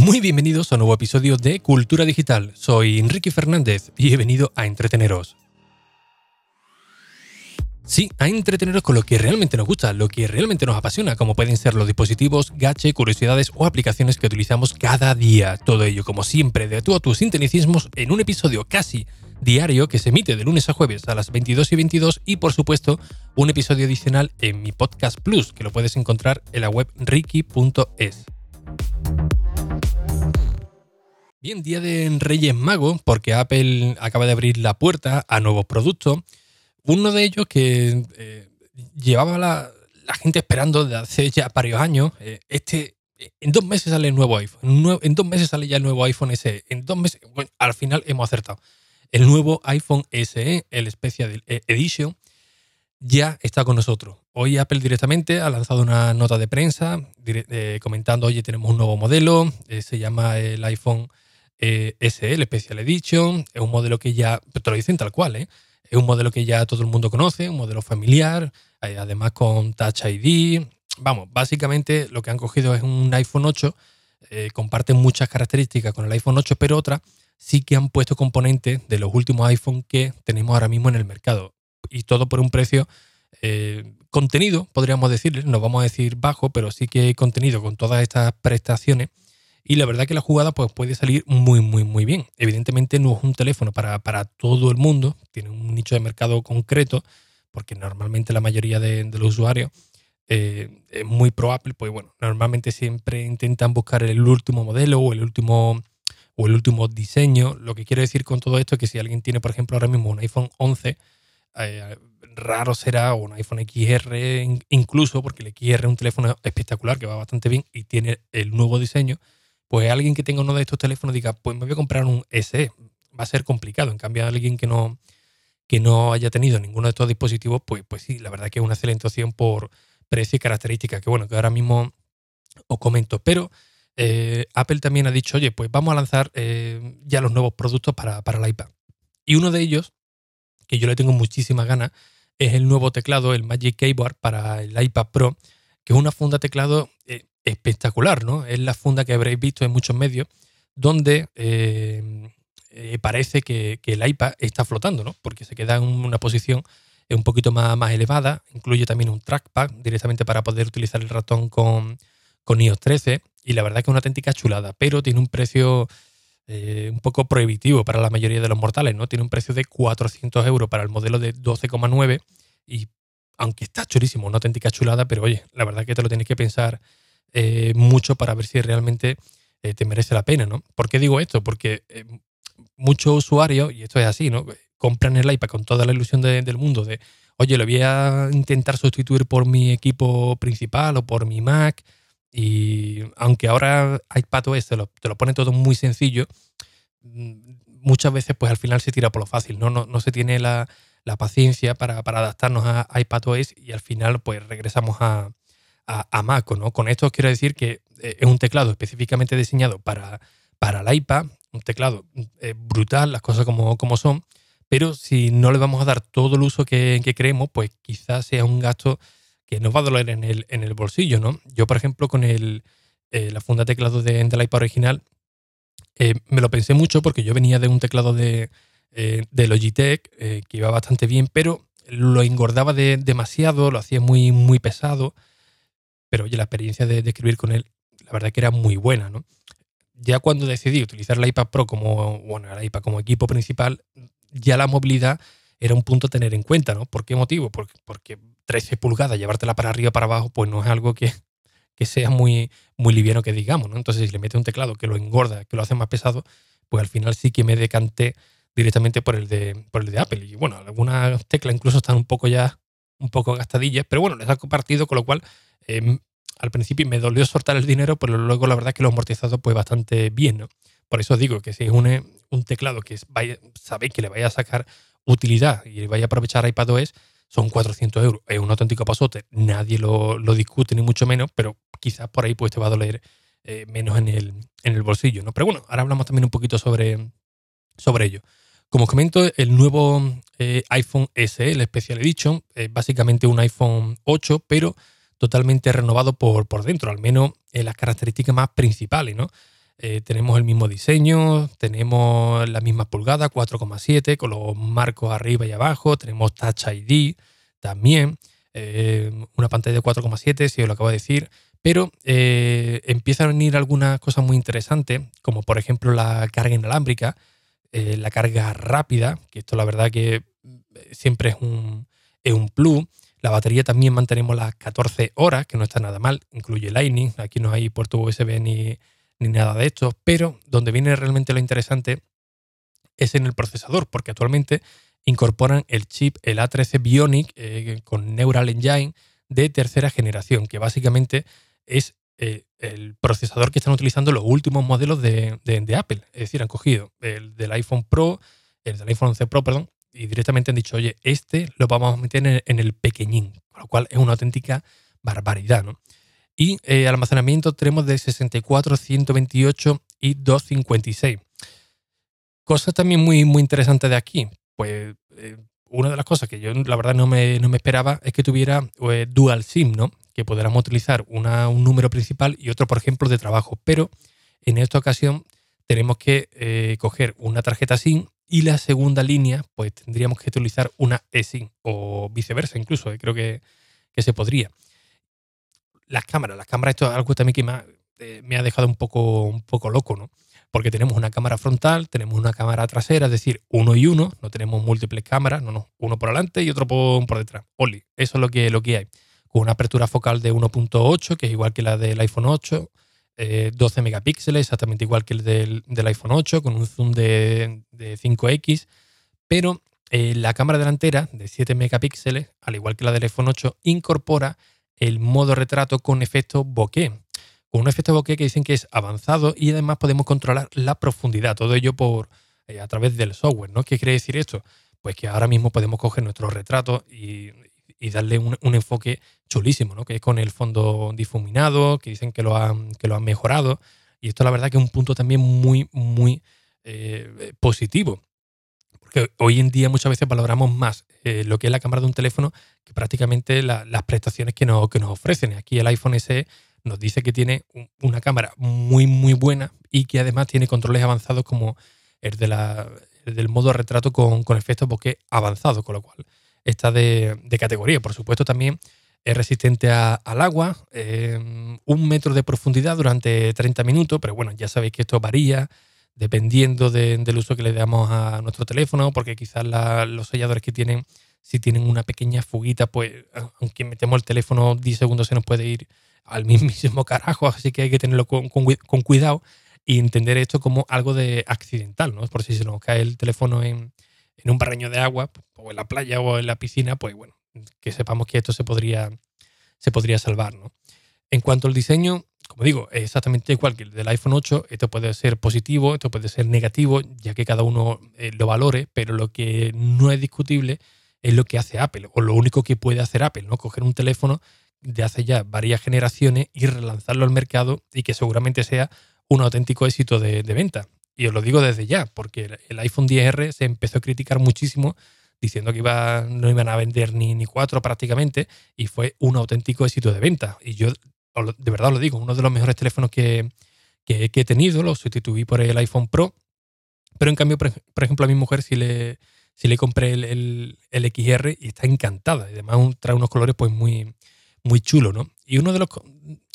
Muy bienvenidos a un nuevo episodio de Cultura Digital. Soy Enrique Fernández y he venido a entreteneros. Sí, a entreteneros con lo que realmente nos gusta, lo que realmente nos apasiona, como pueden ser los dispositivos, gache, curiosidades o aplicaciones que utilizamos cada día. Todo ello, como siempre, de tú a tus sinteticismos en un episodio casi diario que se emite de lunes a jueves a las 22 y 22 y, por supuesto, un episodio adicional en mi podcast Plus, que lo puedes encontrar en la web ricky.es. Bien, día de Reyes Magos, porque Apple acaba de abrir la puerta a nuevos productos. Uno de ellos que eh, llevaba la, gente esperando desde hace ya varios años. Eh, este, en dos meses sale el nuevo iPhone. En dos meses sale ya el nuevo iPhone SE. En dos meses, bueno, al final hemos acertado. El nuevo iPhone SE, el Special Edition, ya está con nosotros. Hoy Apple directamente ha lanzado una nota de prensa eh, comentando, oye, tenemos un nuevo modelo, se llama el iPhone eh, SL Special Edition, es un modelo que ya, te lo dicen tal cual, ¿eh? es un modelo que ya todo el mundo conoce, un modelo familiar, eh, además con Touch ID. Vamos, básicamente lo que han cogido es un iPhone 8, eh, comparten muchas características con el iPhone 8, pero otras sí que han puesto componentes de los últimos iPhone que tenemos ahora mismo en el mercado. Y todo por un precio contenido, podríamos decir, no vamos a decir bajo, pero sí que contenido con todas estas prestaciones y la verdad que la jugada pues, puede salir muy, muy, muy bien. Evidentemente no es un teléfono para, todo el mundo, tiene un nicho de mercado concreto, porque normalmente la mayoría de, los usuarios eh, es muy pro Apple, pues bueno, normalmente siempre intentan buscar el último modelo o el último o el último diseño. Lo que quiero decir con todo esto es que si alguien tiene, por ejemplo, ahora mismo un iPhone 11, eh, raro será, o un iPhone XR incluso, porque el XR es un teléfono espectacular que va bastante bien y tiene el nuevo diseño pues alguien que tenga uno de estos teléfonos diga, pues me voy a comprar un SE. Va a ser complicado. En cambio, alguien que no, que no haya tenido ninguno de estos dispositivos, pues, pues sí, la verdad que es una excelente opción por precio y características, que bueno, que ahora mismo os comento. Pero eh, Apple también ha dicho, oye, pues vamos a lanzar eh, ya los nuevos productos para, para el iPad. Y uno de ellos, que yo le tengo muchísimas ganas, es el nuevo teclado, el Magic Keyboard para el iPad Pro, que es una funda teclado eh, espectacular, ¿no? Es la funda que habréis visto en muchos medios, donde eh, eh, parece que, el iPad está flotando, ¿no? Porque se queda en una posición un poquito más, más elevada, incluye también un trackpad directamente para poder utilizar el ratón con, con iOS 13, y la verdad que es una auténtica chulada, pero tiene un precio un poco prohibitivo para la mayoría de los mortales, ¿no? Tiene un precio de 400 euros para el modelo de 12,9 y aunque está chulísimo, una auténtica chulada, pero oye, la verdad que te lo tienes que pensar eh, mucho para ver si realmente eh, te merece la pena, ¿no? ¿Por qué digo esto? Porque eh, muchos usuarios, y esto es así, ¿no? Compran el iPad con toda la ilusión del mundo de, oye, lo voy a intentar sustituir por mi equipo principal o por mi Mac. Y aunque ahora iPadOS te lo, te lo pone todo muy sencillo, mm, muchas veces pues al final se tira por lo fácil, ¿no? No, no se tiene la, la paciencia para, adaptarnos a iPadOS y al final pues regresamos a, a, Mac. ¿no? Con esto quiero decir que eh, es un teclado específicamente diseñado para, para el iPad, un teclado eh, brutal, las cosas como, como son, pero si no le vamos a dar todo el uso que, que creemos, pues quizás sea un gasto que nos va a doler en el, en el bolsillo. ¿no? Yo, por ejemplo, con el, eh, la funda teclado de, del iPad original, me lo pensé mucho porque yo venía de un teclado de, de Logitech que iba bastante bien, pero lo engordaba de, demasiado, lo hacía muy, muy pesado pero oye, la experiencia de, escribir con él, la verdad que era muy buena, ¿no? Ya cuando decidí utilizar el iPad Pro como, bueno, el iPad como equipo principal, ya la movilidad era un punto a tener en cuenta, ¿no? ¿Por qué motivo? Porque, porque 13 pulgadas, llevártela para arriba para abajo, pues no es algo que, que sea muy, muy liviano que digamos, ¿no? Entonces, si le metes un teclado que lo engorda, que lo hace más pesado, pues al final sí que me decanté directamente por el de, por el de Apple. Y bueno, algunas teclas incluso están un poco ya, un poco gastadillas, pero bueno, les ha compartido, con lo cual Em, al principio me dolió soltar el dinero, pero luego la verdad que lo he amortizado pues bastante bien, ¿no? Por eso digo que si es un, un teclado que sabéis que le vaya a sacar utilidad y le vaya a aprovechar iPadOS, son 400 euros. Es un auténtico pasote, nadie lo, discute ni mucho menos, pero quizás por ahí pues te va a doler eh, menos en el, en el bolsillo, ¿no? Pero bueno, ahora hablamos también un poquito sobre, sobre ello. Como os comento, el nuevo eh, iPhone SE, el Special Edition, es básicamente un iPhone 8, pero totalmente renovado por, por dentro, al menos en las características más principales, ¿no? eh, tenemos el mismo diseño, tenemos la misma pulgada, 4,7, con los marcos arriba y abajo, tenemos Touch ID también, eh, una pantalla de 4,7, si os lo acabo de decir, pero eh, empiezan a venir algunas cosas muy interesantes, como por ejemplo la carga inalámbrica, la carga rápida, que esto la verdad que siempre es un, es un plus. La batería también mantenemos las 14 horas, que no está nada mal, incluye Lightning, aquí no hay puerto USB ni, ni nada de esto, pero donde viene realmente lo interesante es en el procesador, porque actualmente incorporan el chip, el A13 Bionic eh, con Neural Engine de tercera generación, que básicamente es eh, el procesador que están utilizando los últimos modelos de, Apple. Es decir, han cogido el del iPhone Pro, el del iPhone 11 Pro, perdón, y directamente han dicho, oye, este lo vamos a meter en en el pequeñín, con lo cual es una auténtica barbaridad, ¿no? Y eh, almacenamiento tenemos de 64, 128 y 256. Cosas también muy, muy interesantes de aquí. Pues eh, una de las cosas que yo la verdad no me, no me esperaba es que tuviera eh, dual SIM, ¿no? Que pudiéramos utilizar un número principal y otro, por ejemplo, de trabajo. Pero en esta ocasión tenemos que coger una tarjeta SIM y la segunda línea, pues tendríamos que utilizar una eSIM o viceversa, incluso, creo que, que se podría las cámaras. Las cámaras, esto es algo también que eh, me ha, dejado un poco, un poco loco, ¿no? Porque tenemos una cámara frontal, tenemos una cámara trasera, es decir, uno y uno, no tenemos múltiples cámaras, no, no, uno por delante y otro por, por detrás. Oli, eso es lo que, lo que hay. Con una apertura focal de 1.8, que es igual que la del iPhone 8, 12 eh, megapíxeles, exactamente igual que el del, iPhone 8, con un zoom de, 5X, pero eh, la cámara delantera de 7 megapíxeles, al igual que la del iPhone 8, incorpora el modo retrato con efecto bokeh. Con un efecto bokeh que dicen que es avanzado y además podemos controlar la profundidad. Todo ello por, eh, a través del software. ¿no? ¿Qué quiere decir esto? Pues que ahora mismo podemos coger nuestro retrato y, darle un, enfoque chulísimo, ¿no? que es con el fondo difuminado, que dicen que lo han, que lo han mejorado. Y esto la verdad que es un punto también muy, muy eh, positivo. Porque hoy en día muchas veces valoramos más eh, lo que es la cámara de un teléfono que prácticamente las prestaciones que nos, que nos ofrecen. Aquí el iPhone SE nos dice que tiene una cámara muy, muy buena y que además tiene controles avanzados como el, de la, del modo retrato con, con efectos bokeh avanzado, con lo cual está de, categoría. Por supuesto, también es resistente al agua, eh, un metro de profundidad durante 30 minutos, pero bueno, ya sabéis que esto varía dependiendo del uso que le damos a nuestro teléfono, porque quizás los selladores que tienen, si tienen una pequeña fuguita, pues aunque metemos el teléfono 10 segundos se nos puede ir al mismísimo carajo, así que hay que tenerlo con, cuidado y entender esto como algo de accidental, ¿no? Por si se nos cae el teléfono en, un barreño de agua, o en la playa o en la piscina, pues bueno, que sepamos que esto se podría, se podría salvar, ¿no? En cuanto al diseño, como digo, es exactamente igual que el del iPhone 8. Esto puede ser positivo, esto puede ser negativo, ya que cada uno eh, lo valore, pero lo que no es discutible es lo que hace Apple, o lo único que puede hacer Apple, ¿no? Coger un teléfono de hace ya varias generaciones y relanzarlo al mercado y que seguramente sea un auténtico éxito de, venta. Y os lo digo desde ya, porque el iPhone 10R se empezó a criticar muchísimo diciendo que iba, no iban a vender ni, ni cuatro prácticamente y fue un auténtico éxito de venta. Y yo de verdad lo digo, uno de los mejores teléfonos que, he tenido, lo sustituí por el iPhone Pro, pero en cambio, por, ejemplo, a mi mujer sí le, le compré el, XR y está encantada. Además trae unos colores pues muy, muy chulos, ¿no? Y uno de los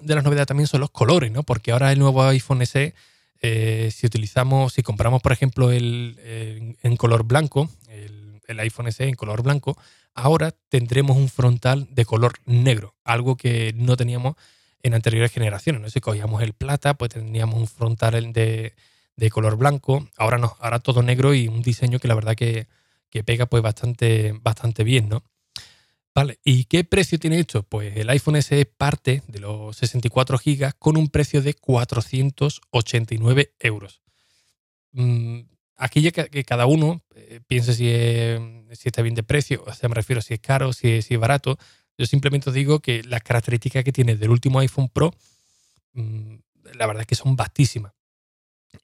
de las novedades también son los colores, ¿no? Porque ahora el nuevo iPhone SE, eh, si utilizamos, si compramos, por ejemplo, el, en color blanco, el, iPhone SE en color blanco, ahora tendremos un frontal de color negro, algo que no teníamos en anteriores generaciones. ¿no? Si cogíamos el plata, pues tendríamos un frontal de, color blanco. Ahora no, ahora todo negro y un diseño que la verdad que, pega pues bastante, bastante bien, ¿no? ¿Y qué precio tiene esto? Pues el iPhone SE parte de los 64 GB con un precio de 489 euros. Mm, aquí ya que, cada uno eh, piense si, si, está bien de precio, o sea, me refiero si es caro, si, si es barato. Yo simplemente os digo que las características que tiene del último iPhone Pro, mm, la verdad es que son vastísimas.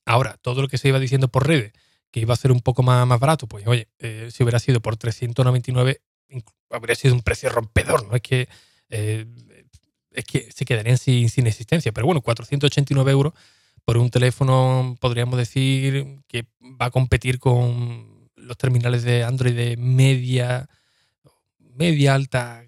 Ahora, todo lo que se iba diciendo por redes, que iba a ser un poco más, más barato, pues oye, eh, si hubiera sido por 399, habría sido un precio rompedor, ¿no? Es que, eh, es que se quedarían sin, sin existencia. Pero bueno, 489 euros, por un teléfono, podríamos decir, que va a competir con los terminales de Android de media, media alta,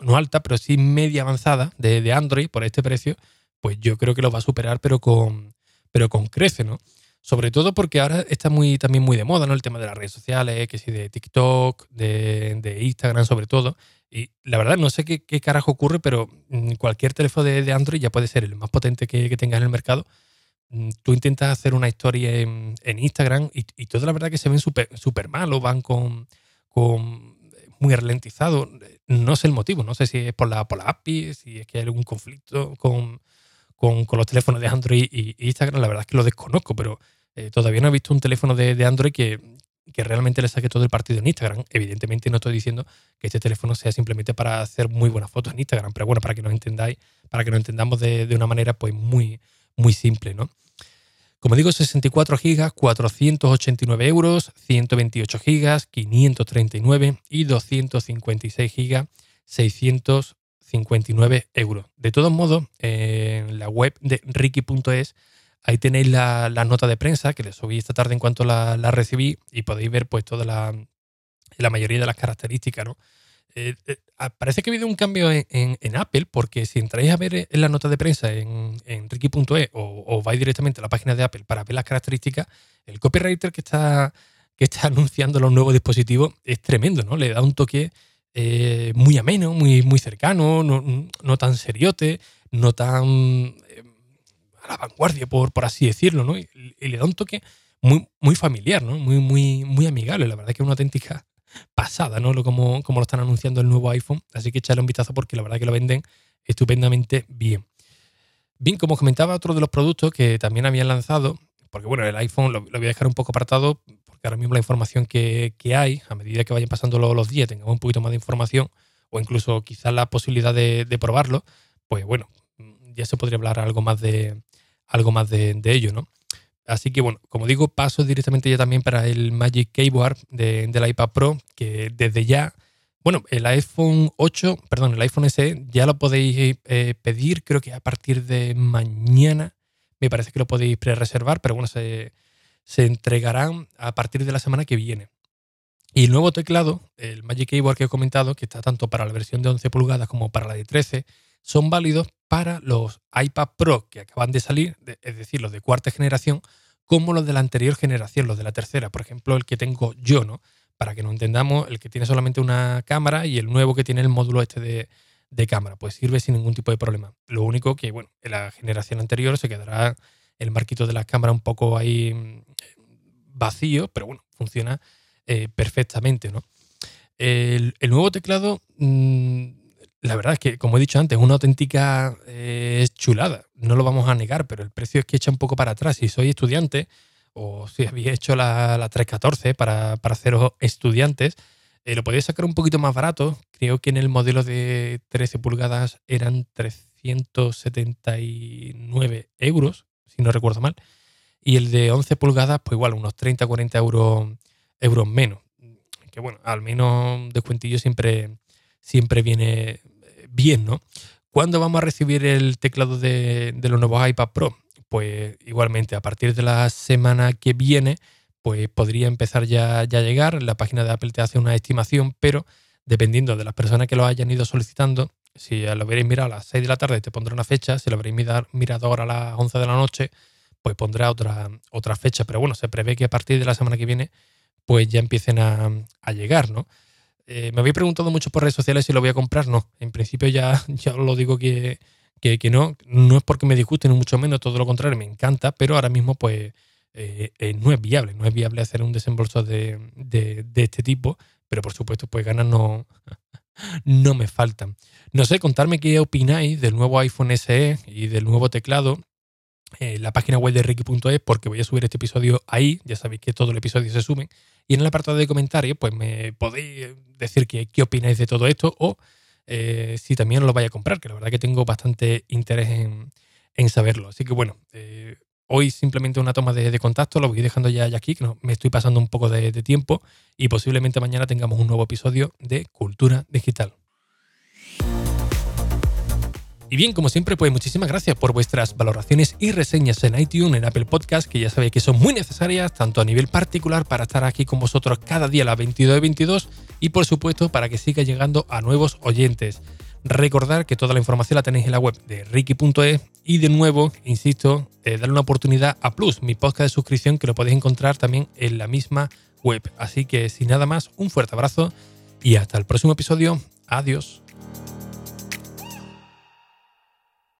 no alta, pero sí media avanzada de, de Android por este precio, pues yo creo que lo va a superar, pero con, pero con crece, ¿no? Sobre todo porque ahora está muy, también muy de moda, ¿no? El tema de las redes sociales, que sí, de TikTok, de, Instagram sobre todo. Y la verdad, no sé qué, carajo ocurre, pero mm, cualquier teléfono de, Android ya puede ser el más potente que, que tengas en el mercado. Mm, tú intentas hacer una historia en, Instagram y, y la verdad que se ven súper super mal o van con, con muy ralentizado. No sé el motivo, no sé si es por la, por la API, si es que hay algún conflicto con, con, los teléfonos de Android y, Instagram. La verdad es que lo desconozco, pero eh, todavía no he visto un teléfono de, Android que, realmente le saque todo el partido en Instagram. Evidentemente no estoy diciendo que este teléfono sea simplemente para hacer muy buenas fotos en Instagram, pero bueno, para que nos entendáis, para que nos entendamos de, una manera pues muy, muy simple, ¿no? Como digo, 64 GB, 489 euros, 128 GB, 539 y 256 GB, 659 euros. De todos modos, en la web de ricky.es Ahí tenéis la, nota de prensa que les subí esta tarde en cuanto la, recibí y podéis ver pues toda la, mayoría de las características, ¿no? Eh, eh, ah, parece que ha habido un cambio en, Apple, porque si entráis a ver en la nota de prensa en, en Ricky.e o, vais directamente a la página de Apple para ver las características, el copywriter que está, anunciando los nuevos dispositivos es tremendo, ¿no? Le da un toque eh, muy ameno, muy, muy cercano, no, no tan seriote, no tan la vanguardia, por, por así decirlo, ¿no? Y, le da un toque muy, muy familiar, ¿no? Muy, muy, muy amigable. La verdad que es una auténtica pasada, ¿no? Lo, como, como lo están anunciando el nuevo iPhone. Así que echarle un vistazo porque la verdad que lo venden estupendamente bien. Bien, como comentaba, otro de los productos que también habían lanzado, porque bueno, el iPhone lo, voy a dejar un poco apartado, porque ahora mismo la información que, hay, a medida que vayan pasando los, días, tengamos un poquito más de información, o incluso quizás la posibilidad de probarlo, pues bueno, ya se podría hablar algo más de, algo más de, ello, ¿no? Así que bueno, como digo, paso directamente ya también para el Magic Keyboard de, del iPad Pro, que desde ya, bueno, el iPhone 8, perdón, el iPhone SE ya lo podéis eh, pedir, creo que a partir de mañana, me parece que lo podéis pre-reservar, pero bueno, se, se entregarán a partir de la semana que viene. Y el nuevo teclado, el Magic Keyboard que he comentado, que está tanto para la versión de 11 pulgadas como para la de 13, son válidos para los iPad Pro que acaban de salir, es decir, los de cuarta generación, como los de la anterior generación, los de la tercera. Por ejemplo, el que tengo yo, ¿no? Para que no entendamos, el que tiene solamente una cámara y el nuevo que tiene el módulo este de, cámara, pues sirve sin ningún tipo de problema. Lo único que, bueno, en la generación anterior se quedará el marquito de la cámara un poco ahí mm, vacío, pero bueno, funciona eh, perfectamente, ¿no? El, nuevo teclado mm, la verdad es que, como he dicho antes, una auténtica eh, chulada. No lo vamos a negar, pero el precio es que echa un poco para atrás. Si soy estudiante o si habéis hecho la, 314 para, para haceros estudiantes, eh, lo podéis sacar un poquito más barato. Creo que en el modelo de 13 pulgadas eran 379 euros, si no recuerdo mal. Y el de 11 pulgadas, pues igual, unos 30-40 euros, euros menos. Que bueno, al menos descuentillo siempre, siempre viene, bien, ¿no? ¿Cuándo vamos a recibir el teclado de, los nuevos iPad Pro? Pues igualmente, a partir de la semana que viene, pues podría empezar ya, ya a llegar. La página de Apple te hace una estimación, pero dependiendo de las personas que lo hayan ido solicitando, si lo hubierais mirado a las 6 de la tarde, te pondrá una fecha. Si lo habréis mirado ahora a las 11 de la noche, pues pondrá otra, otra fecha. Pero bueno, se prevé que a partir de la semana que viene, pues ya empiecen a, a llegar, ¿no? Eh, me habéis preguntado mucho por redes sociales si lo voy a comprar. No, en principio ya, ya lo digo que, no. No es porque me disguste, ni mucho menos, todo lo contrario, me encanta, pero ahora mismo pues eh, eh, no es viable. No es viable hacer un desembolso de, este tipo, pero por supuesto pues ganas no, no me faltan. No sé, contarme qué opináis del nuevo iPhone SE y del nuevo teclado. La página web de Ricky.es porque voy a subir este episodio ahí. Ya sabéis que todo el episodio se sube. Y en el apartado de comentarios, pues me podéis decir qué, qué opináis de todo esto o eh, si también lo vais a comprar, que la verdad que tengo bastante interés en, saberlo. Así que bueno, eh, hoy simplemente una toma de, contacto, lo voy dejando ya, aquí, que me estoy pasando un poco de tiempo y posiblemente mañana tengamos un nuevo episodio de Cultura Digital. Y bien, como siempre, pues muchísimas gracias por vuestras valoraciones y reseñas en iTunes, en Apple Podcast, que ya sabéis que son muy necesarias, tanto a nivel particular para estar aquí con vosotros cada día a las 22 22 y por supuesto para que siga llegando a nuevos oyentes. Recordar que toda la información la tenéis en la web de ricky.es y de nuevo, insisto, eh, darle una oportunidad a Plus, mi podcast de suscripción que lo podéis encontrar también en la misma web. Así que sin nada más, un fuerte abrazo y hasta el próximo episodio. Adiós.